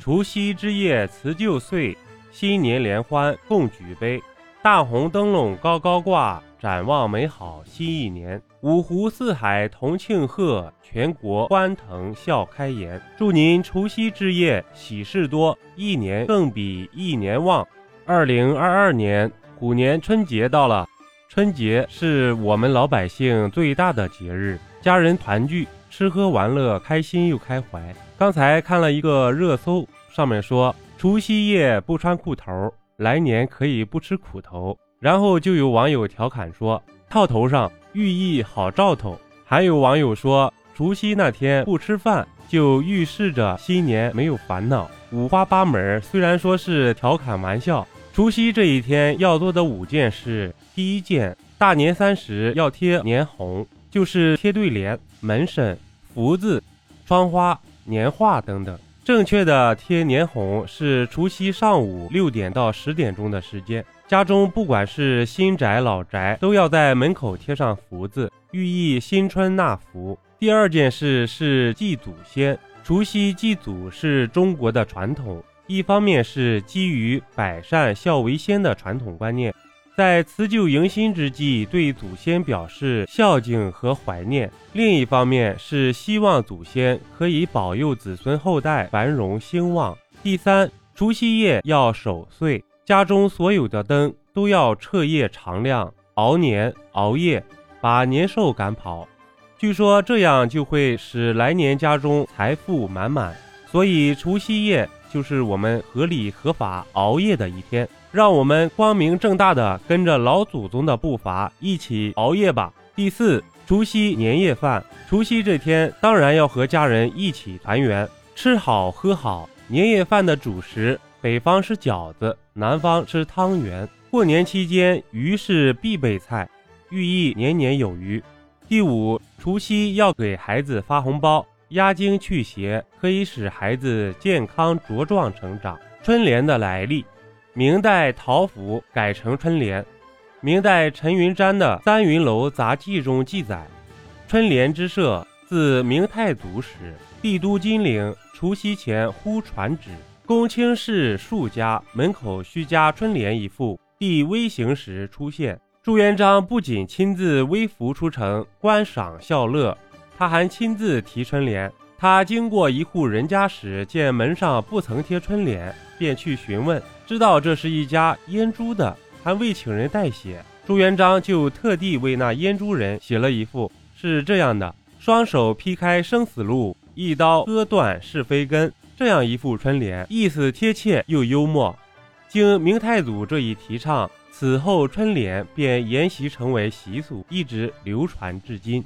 除夕之夜辞旧岁，新年联欢共举杯。大红灯笼高高挂，展望美好新一年。五湖四海同庆贺，全国欢腾笑开颜。祝您除夕之夜喜事多，一年更比一年旺。二零二二年虎年春节到了，春节是我们老百姓最大的节日，家人团聚，吃喝玩乐，开心又开怀。刚才看了一个热搜，上面说除夕夜不穿裤头。来年可以不吃苦头，然后就有网友调侃说套头上寓意好兆头，还有网友说除夕那天不吃饭就预示着新年没有烦恼，五花八门。虽然说是调侃玩笑，除夕这一天要做的五件事，第一件，大年三十要贴年红，就是贴对联、门神、福字、窗花、年画等等。正确的贴年红是除夕上午六点到十点钟的时间，家中不管是新宅老宅，都要在门口贴上福字，寓意新春纳福。第二件事是祭祖先，除夕祭祖是中国的传统，一方面是基于百善孝为先的传统观念。在辞旧迎新之际，对祖先表示孝敬和怀念；另一方面是希望祖先可以保佑子孙后代繁荣兴旺。第三，除夕夜要守岁，家中所有的灯都要彻夜长亮，熬年熬夜，把年兽赶跑。据说这样就会使来年家中财富满满，所以除夕夜就是我们合理合法熬夜的一天。让我们光明正大的跟着老祖宗的步伐一起熬夜吧。第四，除夕年夜饭，除夕这天当然要和家人一起团圆，吃好喝好。年夜饭的主食，北方是饺子，南方是汤圆。过年期间，鱼是必备菜，寓意年年有余。第五，除夕要给孩子发红包，压惊去邪，可以使孩子健康茁壮成长。春联的来历。明代陶府改成春联。明代陈云瞻的《三云楼杂记》中记载，春联之设自明太祖时，帝都金陵，除夕前忽传旨，公卿士数家门口须加春联一副。帝微行时出现，朱元璋不仅亲自微服出城观赏笑乐，他还亲自提春联。他经过一户人家时，见门上不曾贴春联，便去询问，知道这是一家阉猪的，还未请人代写。朱元璋就特地为那阉猪人写了一副，是这样的：双手劈开生死路，一刀割断是非根。这样一副春联，意思贴切又幽默。经明太祖这一提倡，此后春联便沿袭成为习俗，一直流传至今。